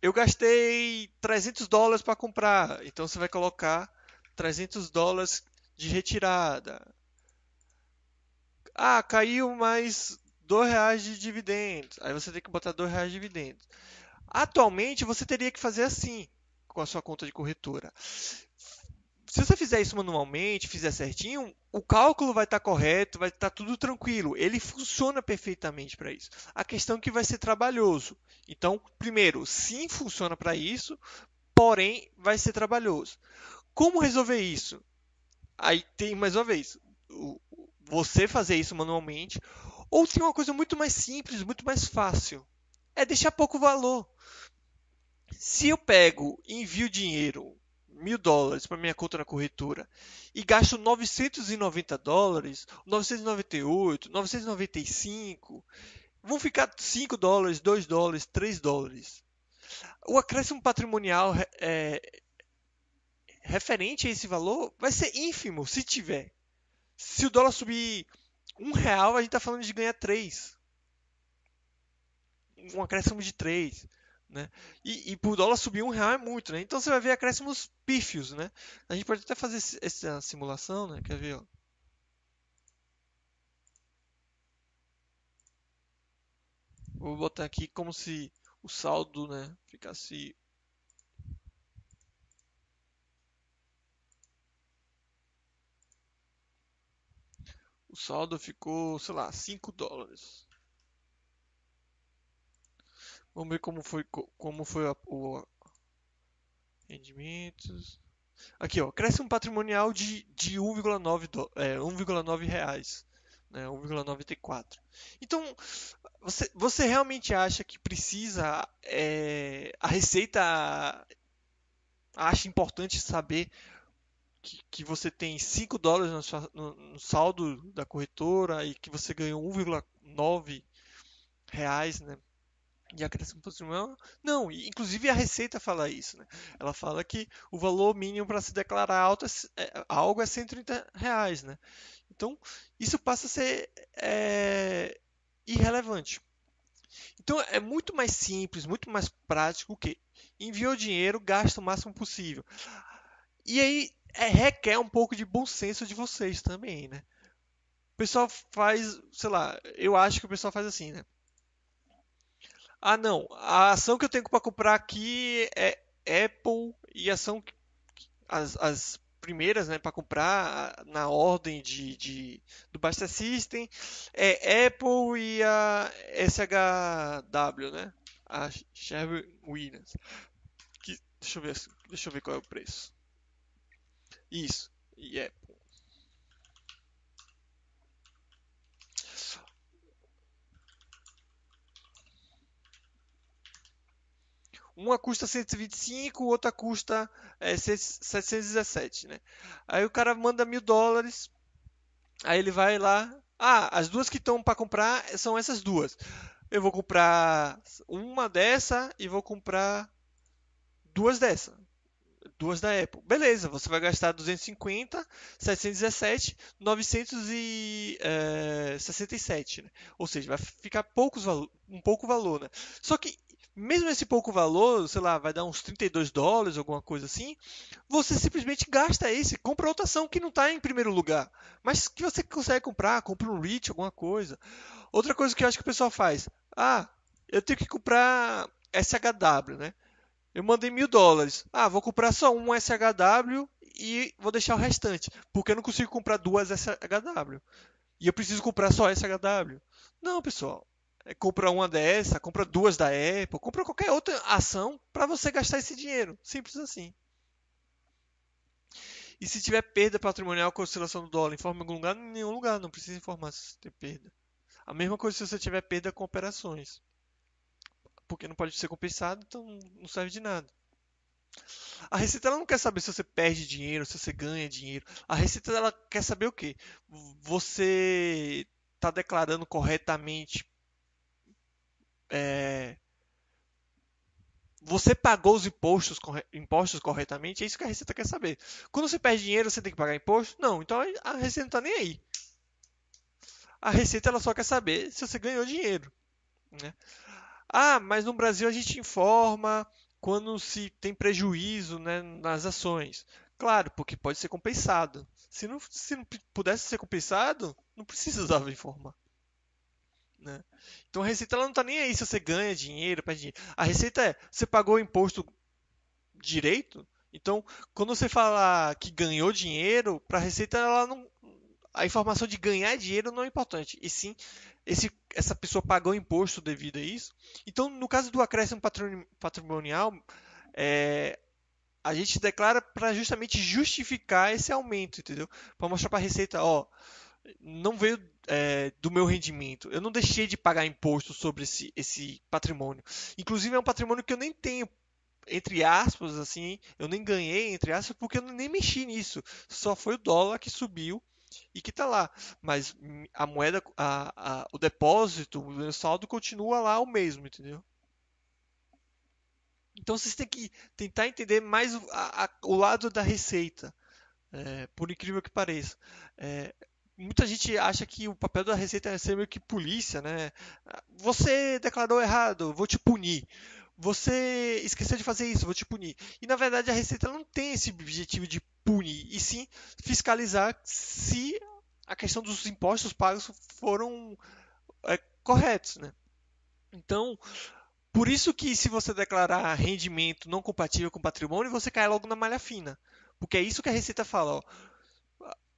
Eu gastei 300 dólares para comprar, então você vai colocar 300 dólares de retirada. Ah, caiu mais 2 reais de dividendos. Aí você tem que botar 2 reais de dividendos. Atualmente você teria que fazer assim com a sua conta de corretora. Se você fizer isso manualmente, fizer certinho, o cálculo vai estar correto, vai estar tudo tranquilo. Ele funciona perfeitamente para isso. A questão é que vai ser trabalhoso. Então, primeiro, sim funciona para isso, porém vai ser trabalhoso. Como resolver isso? Aí tem mais uma vez, você fazer isso manualmente, ou tem uma coisa muito mais simples, muito mais fácil. É deixar pouco valor. Se eu pego e envio dinheiro, mil dólares para minha conta na corretora e gasto 990 dólares, 998, 995, vão ficar 5 dólares, 2 dólares, 3 dólares. O acréscimo patrimonial é, referente a esse valor vai ser ínfimo, se tiver. Se o dólar subir um real, a gente está falando de ganhar 3. Um acréscimo de 3. Né? E, e por dólar subir um real é muito, né? Então você vai ver acréscimos pífios, né? A gente pode até fazer essa simulação, né? Quer ver? Ó? Vou botar aqui como se o saldo, né, ficasse saldo ficou, sei lá, 5 dólares. Vamos ver como foi, como foi a, o rendimentos. Aqui, ó, cresce um patrimonial de, de 1,9 é, 1,9 reais, né, 1,94. Então, você, você realmente acha que precisa é, a Receita acha importante saber que, que você tem 5 dólares no, no, no, saldo da corretora e que você ganhou 1,9 reais, né? de acréscimo patrimonial? Não, inclusive a Receita fala isso. Né? Ela fala que o valor mínimo para se declarar alto é, é, algo é 130 reais. Né? Então, isso passa a ser é, irrelevante. Então, é muito mais simples, muito mais prático que enviou dinheiro, gasta o máximo possível. E aí, é, requer um pouco de bom senso de vocês também, né? pessoal faz, sei lá, eu acho que o pessoal faz assim, né? Ah, não, a ação que eu tenho para comprar aqui é Apple e ação as, as primeiras, né, para comprar na ordem de, de do Basta System é Apple e a SHW, né? A Sherwin Williams. Deixa eu ver, deixa eu ver qual é o preço. Isso. E Apple. Uma custa 125, outra custa é, 717, né? Aí o cara manda mil dólares, aí ele vai lá, ah, as duas que estão para comprar são essas duas. Eu vou comprar uma dessa e vou comprar duas dessa duas da Apple. Beleza, você vai gastar 250, 717, 967, né? Ou seja, vai ficar poucos um pouco valor, né? Só que mesmo esse pouco valor, sei lá, vai dar uns 32 dólares, alguma coisa assim, você simplesmente gasta esse, compra outra ação que não está em primeiro lugar, mas que você consegue comprar, compra um REIT, alguma coisa. Outra coisa que eu acho que o pessoal faz, ah, eu tenho que comprar SHW, né? Eu mandei mil dólares. Ah, vou comprar só um SHW e vou deixar o restante, porque eu não consigo comprar duas SHW. E eu preciso comprar só SHW. Não, pessoal. É, compra uma dessa, compra duas da Apple, compra qualquer outra ação para você gastar esse dinheiro. Simples assim. E se tiver perda patrimonial com a oscilação do dólar, informa em algum lugar? Em nenhum lugar, não precisa informar se tem perda. A mesma coisa se você tiver perda com operações porque não pode ser compensado, então não serve de nada. A Receita ela não quer saber se você perde dinheiro, se você ganha dinheiro. A Receita ela quer saber o quê? Você está declarando corretamente. É, você pagou os impostos, impostos corretamente? É isso que a Receita quer saber. Quando você perde dinheiro, você tem que pagar imposto? Não, então a Receita não está nem aí. A Receita ela só quer saber se você ganhou dinheiro. Né? Ah, mas no Brasil a gente informa quando se tem prejuízo né, nas ações. Claro, porque pode ser compensado. Se não, se não pudesse ser compensado, não precisava informar. Né? Então a receita ela não está nem aí se você ganha dinheiro, perde dinheiro. A receita é, você pagou o imposto direito? Então, quando você fala que ganhou dinheiro, para a receita ela não, a informação de ganhar dinheiro não é importante, e sim esse, essa pessoa pagou imposto devido a isso. Então, no caso do acréscimo patrimonial, é, a gente declara para justamente justificar esse aumento, entendeu? Para mostrar para a Receita, ó, não veio é, do meu rendimento. Eu não deixei de pagar imposto sobre esse, esse patrimônio. Inclusive é um patrimônio que eu nem tenho, entre aspas, assim, eu nem ganhei, entre aspas, porque eu nem mexi nisso. Só foi o dólar que subiu e que está lá. Mas a moeda, a, a, o depósito, o saldo continua lá o mesmo, entendeu? Então vocês têm que tentar entender mais a, o lado da receita, é, por incrível que pareça. É, muita gente acha que o papel da receita é ser meio que polícia, né? Você declarou errado, vou te punir você esqueceu de fazer isso, vou te punir. E na verdade a Receita não tem esse objetivo de punir, e sim fiscalizar se a questão dos impostos pagos foram é, corretos, né? Então, por isso que se você declarar rendimento não compatível com patrimônio, você cai logo na malha fina. Porque é isso que a Receita fala, ó.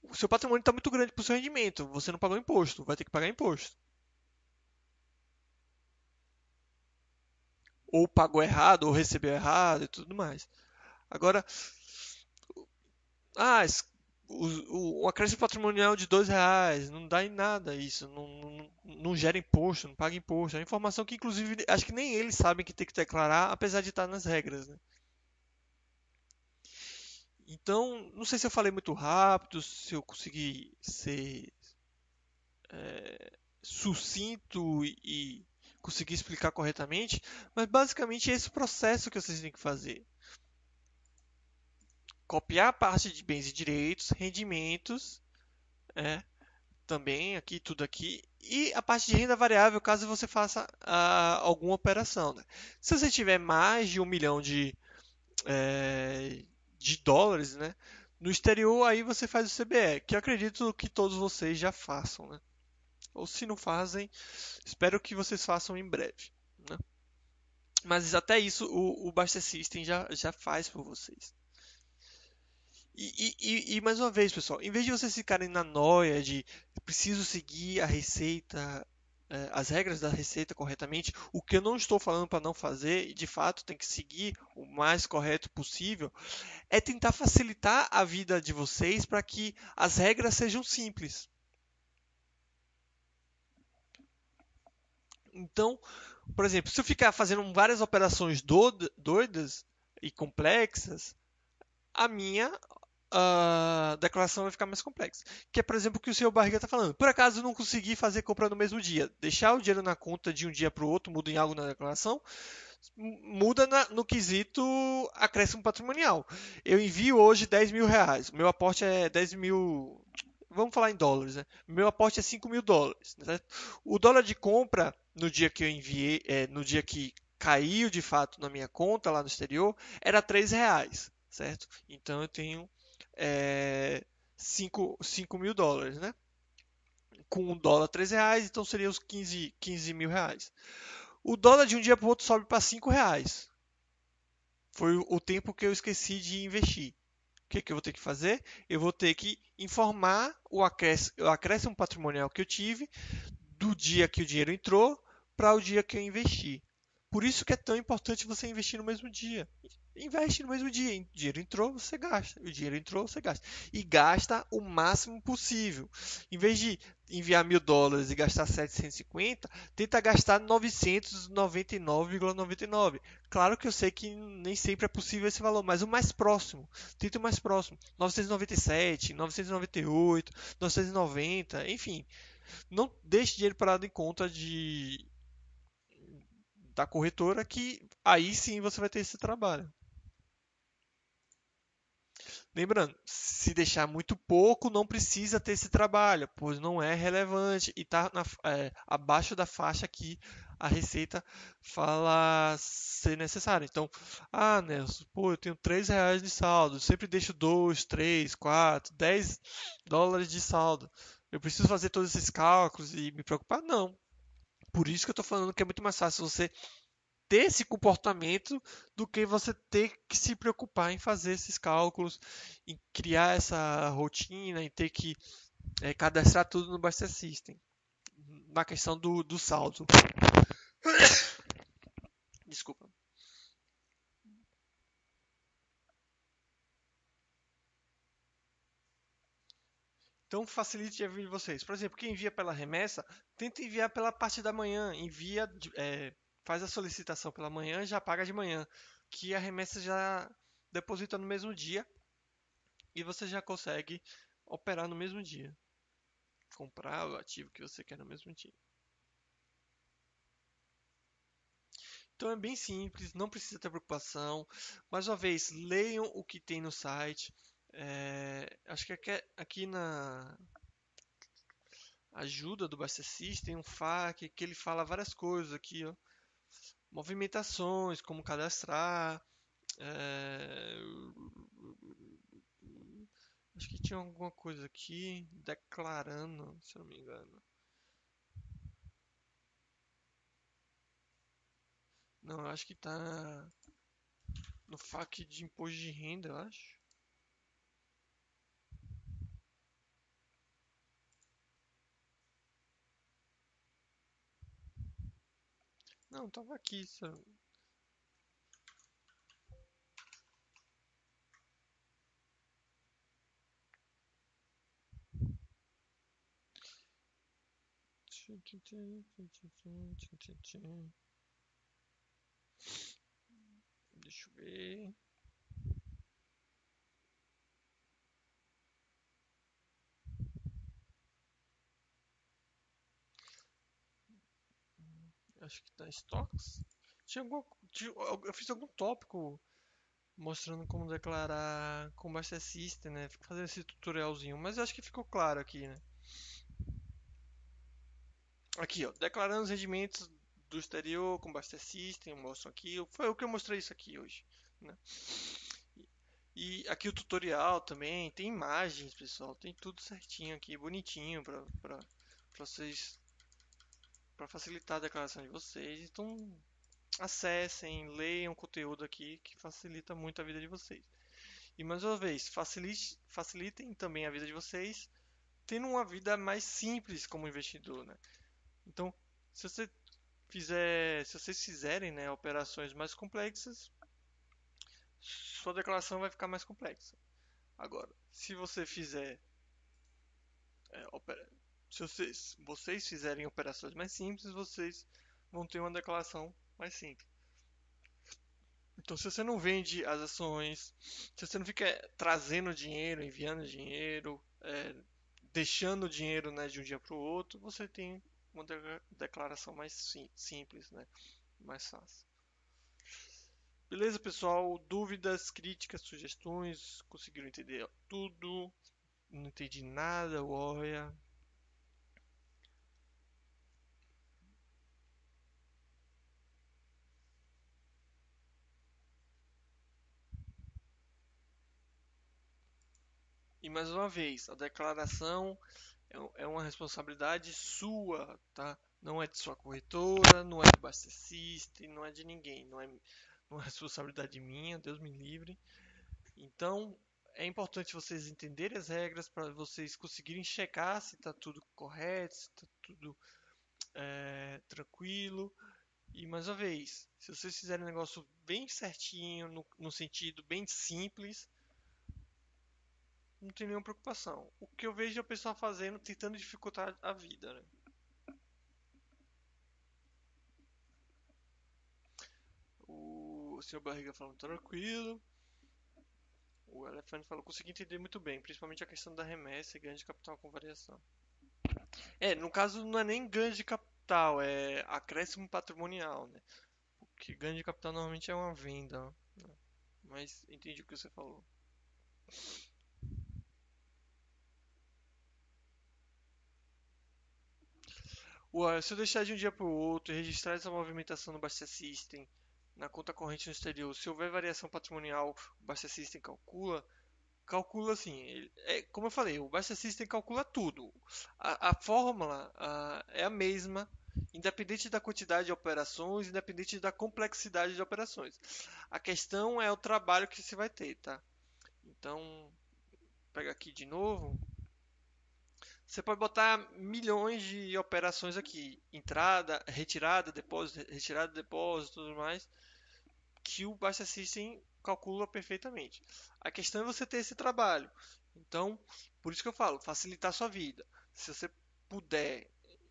O seu patrimônio está muito grande para o seu rendimento, você não pagou imposto, vai ter que pagar imposto. Ou pagou errado, ou recebeu errado e tudo mais. Agora, ah, o, o acréscimo patrimonial de dois reais não dá em nada isso, não, não, não, gera imposto, não paga imposto. É informação que, inclusive, acho que nem eles sabem que tem que declarar, apesar de estar nas regras. Né? Então, não sei se eu falei muito rápido, se eu consegui ser é, sucinto e conseguir explicar corretamente, mas basicamente é esse processo que vocês têm que fazer. Copiar a parte de bens e direitos, rendimentos, é, também aqui, tudo aqui, e a parte de renda variável, caso você faça ah, alguma operação. Né? Se você tiver mais de um milhão de, é, de dólares, né, No exterior, aí você faz o CBE, que acredito que todos vocês já façam, né? Ou se não fazem, espero que vocês façam em breve, né? Mas até isso o, o Buster System já, já faz por vocês. E, e, e, mais uma vez, pessoal, em vez de vocês ficarem na noia de preciso seguir a receita, é, as regras da receita corretamente, o que eu não estou falando para não fazer, e de fato tem que seguir o mais correto possível, é tentar facilitar a vida de vocês para que as regras sejam simples. Então, por exemplo, se eu ficar fazendo várias operações doidas e complexas, a minha a declaração vai ficar mais complexa. Que é, por exemplo, o que o senhor Barriga está falando. Por acaso eu não consegui fazer compra no mesmo dia. Deixar o dinheiro na conta de um dia para o outro muda em algo na declaração? Muda na, no quesito acréscimo patrimonial. Eu envio hoje 10 mil reais. Meu aporte é 10 mil. Vamos falar em dólares, né? Meu aporte é 5 mil dólares. Certo? O dólar de compra no dia que eu enviei, é, no dia que caiu de fato na minha conta lá no exterior, era 3 reais, certo? Então eu tenho é, 5, 5 mil dólares, né? Com um dólar 3 reais, então seria os 15, 15 mil reais. O dólar de um dia para o outro sobe para 5 reais. Foi o tempo que eu esqueci de investir. O que, que eu vou ter que fazer? Eu vou ter que informar o acréscimo, o acréscimo patrimonial que eu tive do dia que o dinheiro entrou para o dia que eu investi. Por isso que é tão importante você investir no mesmo dia investe no mesmo dia. O dinheiro entrou, você gasta. O dinheiro entrou, você gasta. E gasta o máximo possível. Em vez de enviar mil dólares e gastar 750, tenta gastar 999,99. Claro que eu sei que nem sempre é possível esse valor, mas o mais próximo. Tenta o mais próximo. 997, 998, 990, enfim. Não deixe dinheiro parado em conta de da corretora que aí sim você vai ter esse trabalho. Lembrando, se deixar muito pouco, não precisa ter esse trabalho, pois não é relevante e está é, abaixo da faixa que a Receita fala ser necessária. Então, ah, Nelson, pô, eu tenho 3 reais de saldo, sempre deixo 2, 3, 4, 10 dólares de saldo. Eu preciso fazer todos esses cálculos e me preocupar? Não. Por isso que eu estou falando que é muito mais fácil você ter esse comportamento do que você ter que se preocupar em fazer esses cálculos, em criar essa rotina, em ter que é, cadastrar tudo no Buster System. Na questão do, do saldo. (coughs) Desculpa. Então facilite a vida de vocês. Por exemplo, quem envia pela remessa, tenta enviar pela parte da manhã. Envia é, faz a solicitação pela manhã já paga de manhã, que a remessa já deposita no mesmo dia e você já consegue operar no mesmo dia. Comprar o ativo que você quer no mesmo dia. Então é bem simples, não precisa ter preocupação. Mais uma vez, leiam o que tem no site. É, acho que aqui, aqui na ajuda do System tem um FAQ que ele fala várias coisas aqui, ó movimentações, como cadastrar. É... Acho que tinha alguma coisa aqui declarando, se não me engano. Não, acho que tá no FAQ de imposto de renda, eu acho. Não, tava aqui. Só... Deixa eu ver. Acho que tá stocks. Tinha algum, eu fiz algum tópico mostrando como declarar com Buster System, né? Fazendo esse tutorialzinho, mas acho que ficou claro aqui, né? Aqui, ó, declarando os rendimentos do exterior com Buster System, eu mostro aqui. Foi o que eu mostrei isso aqui hoje, né? E aqui o tutorial também, tem imagens, pessoal, tem tudo certinho aqui, bonitinho para vocês, para facilitar a declaração de vocês. Então, acessem, leiam o conteúdo aqui que facilita muito a vida de vocês. E mais uma vez, facilite, facilitem também a vida de vocês, tendo uma vida mais simples como investidor, né? Então, se você fizer, se vocês fizerem, né, operações mais complexas, sua declaração vai ficar mais complexa. Agora, se você fizer é, se vocês, vocês fizerem operações mais simples, vocês vão ter uma declaração mais simples. Então, se você não vende as ações, se você não fica trazendo dinheiro, enviando dinheiro, é, deixando dinheiro né, de um dia para o outro, você tem uma declaração mais sim, simples, né, mais fácil. Beleza, pessoal? Dúvidas, críticas, sugestões? Conseguiram entender tudo? Não entendi nada, olha. Mais uma vez, a declaração é, é uma responsabilidade sua, tá? Não é de sua corretora, não é do Basta System, não é de ninguém, não é responsabilidade minha, Deus me livre. Então, é importante vocês entenderem as regras para vocês conseguirem checar se está tudo correto, se está tudo é, tranquilo. E mais uma vez, se vocês fizerem um negócio bem certinho, no, no sentido bem simples, não tem nenhuma preocupação. O que eu vejo é o pessoal fazendo, tentando dificultar a vida, né? O, senhor Barriga falando tranquilo. O Elefante falou, consegui entender muito bem, principalmente a questão da remessa e ganho de capital com variação. É, no caso não é nem ganho de capital, é acréscimo patrimonial, né? Porque ganho de capital normalmente é uma venda, né? Mas entendi o que você falou. Se eu deixar de um dia para o outro e registrar essa movimentação no Basta System na conta corrente no exterior, se houver variação patrimonial, o Basta System calcula, calcula assim, é, como eu falei, o Basta System calcula tudo. A, a fórmula a, é a mesma, independente da quantidade de operações, independente da complexidade de operações. A questão é o trabalho que você vai ter, tá? Então, pega aqui de novo. Você pode botar milhões de operações aqui, entrada, retirada, depósito, retirada, depósito, tudo mais, que o Basta System calcula perfeitamente. A questão é você ter esse trabalho. Então, por isso que eu falo, facilitar a sua vida. Se você puder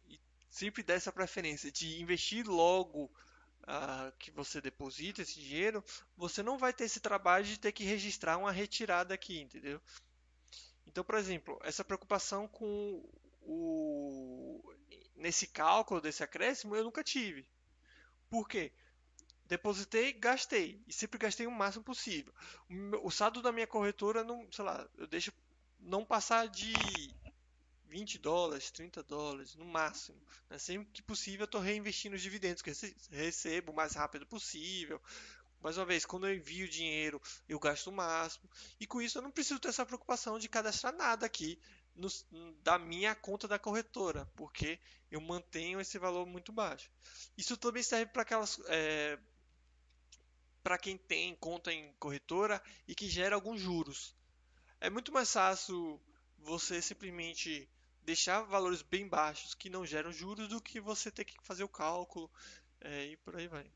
e sempre der essa preferência de investir logo uh, que você deposita esse dinheiro, você não vai ter esse trabalho de ter que registrar uma retirada aqui, entendeu? Então, por exemplo, essa preocupação com o nesse cálculo desse acréscimo eu nunca tive. Por quê? Depositei, gastei e sempre gastei o máximo possível. O saldo da minha corretora não, sei lá, eu deixo não passar de 20 dólares, 30 dólares no máximo. Né? Sempre que possível eu estou reinvestindo os dividendos que recebo o mais rápido possível, mais uma vez, quando eu envio dinheiro, eu gasto o máximo. E com isso eu não preciso ter essa preocupação de cadastrar nada aqui no, da minha conta da corretora, porque eu mantenho esse valor muito baixo. Isso também serve para aquelas. É, para quem tem conta em corretora e que gera alguns juros. É muito mais fácil você simplesmente deixar valores bem baixos que não geram juros do que você ter que fazer o cálculo é, e por aí vai.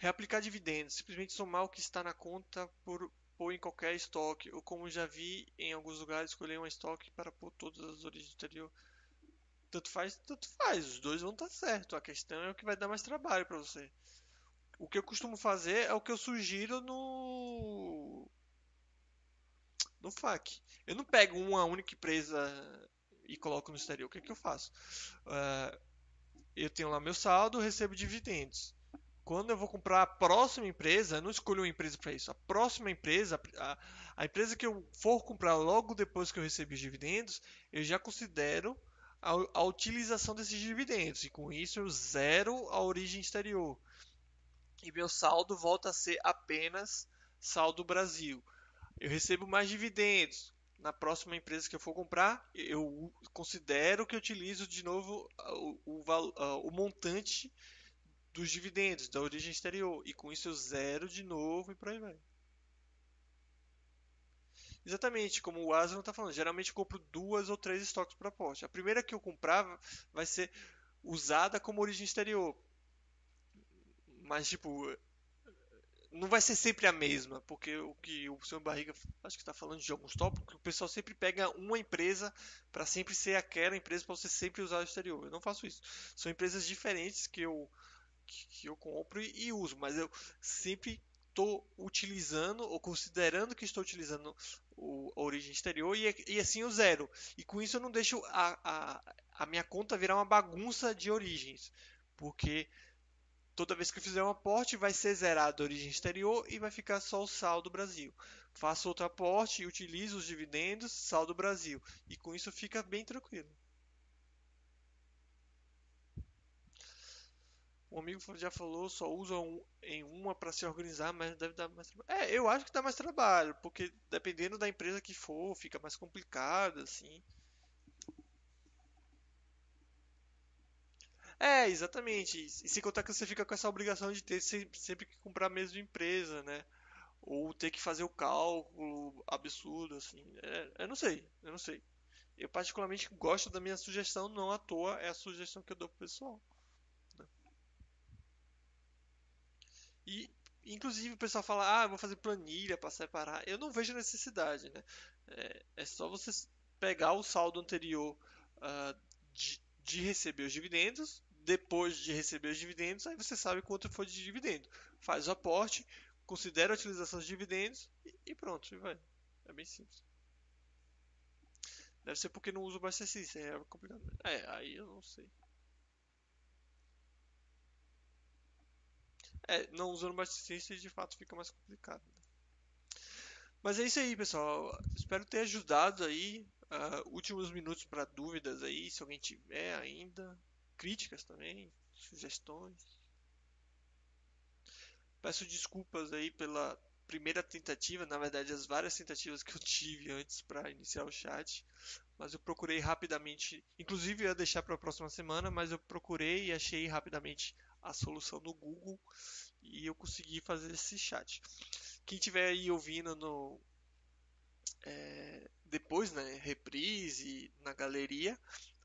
Reaplicar dividendos, simplesmente somar o que está na conta por pôr em qualquer estoque, ou como já vi em alguns lugares, escolher um estoque para pôr todas as origens anterior. Tanto faz, tanto faz, os dois vão estar certo. A questão é o que vai dar mais trabalho para você. O que eu costumo fazer é o que eu sugiro no no FAQ. Eu não pego uma única empresa e coloco no exterior. O que, é que eu faço? Uh, eu tenho lá meu saldo, recebo dividendos quando eu vou comprar a próxima empresa, eu não escolho uma empresa para isso. A próxima empresa, a, a, empresa que eu for comprar logo depois que eu receber os dividendos, eu já considero a, a utilização desses dividendos. E com isso eu zero a origem exterior. e meu saldo volta a ser apenas saldo Brasil. Eu recebo mais dividendos. Na próxima empresa que eu for comprar, eu considero que utilizo de novo o, o, o montante dos dividendos da origem exterior. E com isso eu zero de novo e por aí vai. Exatamente, como o Aslan está falando, geralmente eu compro duas ou três estoques para aporte. A primeira que eu comprar vai ser usada como origem exterior. Mas, tipo, não vai ser sempre a mesma, porque o que o senhor Barriga acho que está falando de alguns tópicos, o pessoal sempre pega uma empresa para sempre ser aquela empresa para você sempre usar o exterior. Eu não faço isso. São empresas diferentes que eu que, eu compro e, e uso, mas eu sempre estou utilizando ou considerando que estou utilizando o, a origem exterior e, e, assim o zero. E com isso eu não deixo a, a, a minha conta virar uma bagunça de origens, porque toda vez que eu fizer um aporte vai ser zerado a origem exterior e vai ficar só o saldo Brasil. Faço outro aporte e utilizo os dividendos, saldo Brasil. E com isso fica bem tranquilo. Um amigo já falou, só usa em uma para se organizar, mas deve dar mais trabalho. É, eu acho que dá mais trabalho, porque dependendo da empresa que for, fica mais complicado, assim. É, exatamente. E sem contar que você fica com essa obrigação de ter sempre, sempre que comprar a mesma empresa, né? Ou ter que fazer o cálculo absurdo, assim. É, eu não sei, eu não sei. Eu particularmente gosto da minha sugestão, não à toa é a sugestão que eu dou pro pessoal. E, inclusive, o pessoal fala, ah, vou fazer planilha para separar. Eu não vejo necessidade, né? É, é só você pegar o saldo anterior uh, de, de receber os dividendos, depois de receber os dividendos, aí você sabe quanto foi de dividendo. Faz o aporte, considera a utilização dos dividendos e, e pronto, e vai. É bem simples. Deve ser porque não uso Buster System, é complicado. É, aí eu não sei. É, não usando assistência de fato fica mais complicado. Né? Mas é isso aí, pessoal. Espero ter ajudado aí. Uh, últimos minutos para dúvidas aí, se alguém tiver ainda. Críticas também, sugestões. Peço desculpas aí pela primeira tentativa, na verdade as várias tentativas que eu tive antes para iniciar o chat, mas eu procurei rapidamente, inclusive eu ia deixar para a próxima semana, mas eu procurei e achei rapidamente a solução no Google e eu consegui fazer esse chat. Quem tiver aí ouvindo no é, depois, né, reprise na galeria,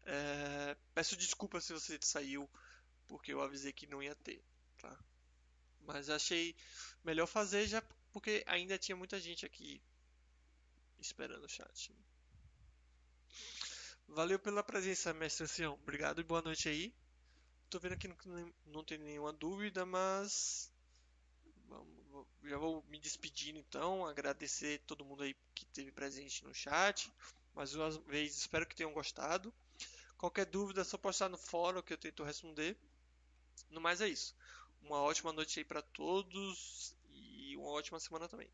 é, peço desculpa se você saiu porque eu avisei que não ia ter, tá? Mas achei melhor fazer já porque ainda tinha muita gente aqui esperando o chat. Valeu pela presença, mestre Sião. Obrigado e boa noite aí. Tô vendo aqui que não, tem nenhuma dúvida, mas já vou me despedindo então, agradecer todo mundo aí que esteve presente no chat. Mais uma vez, espero que tenham gostado. Qualquer dúvida é só postar no fórum que eu tento responder. No mais é isso. Uma ótima noite aí para todos e uma ótima semana também.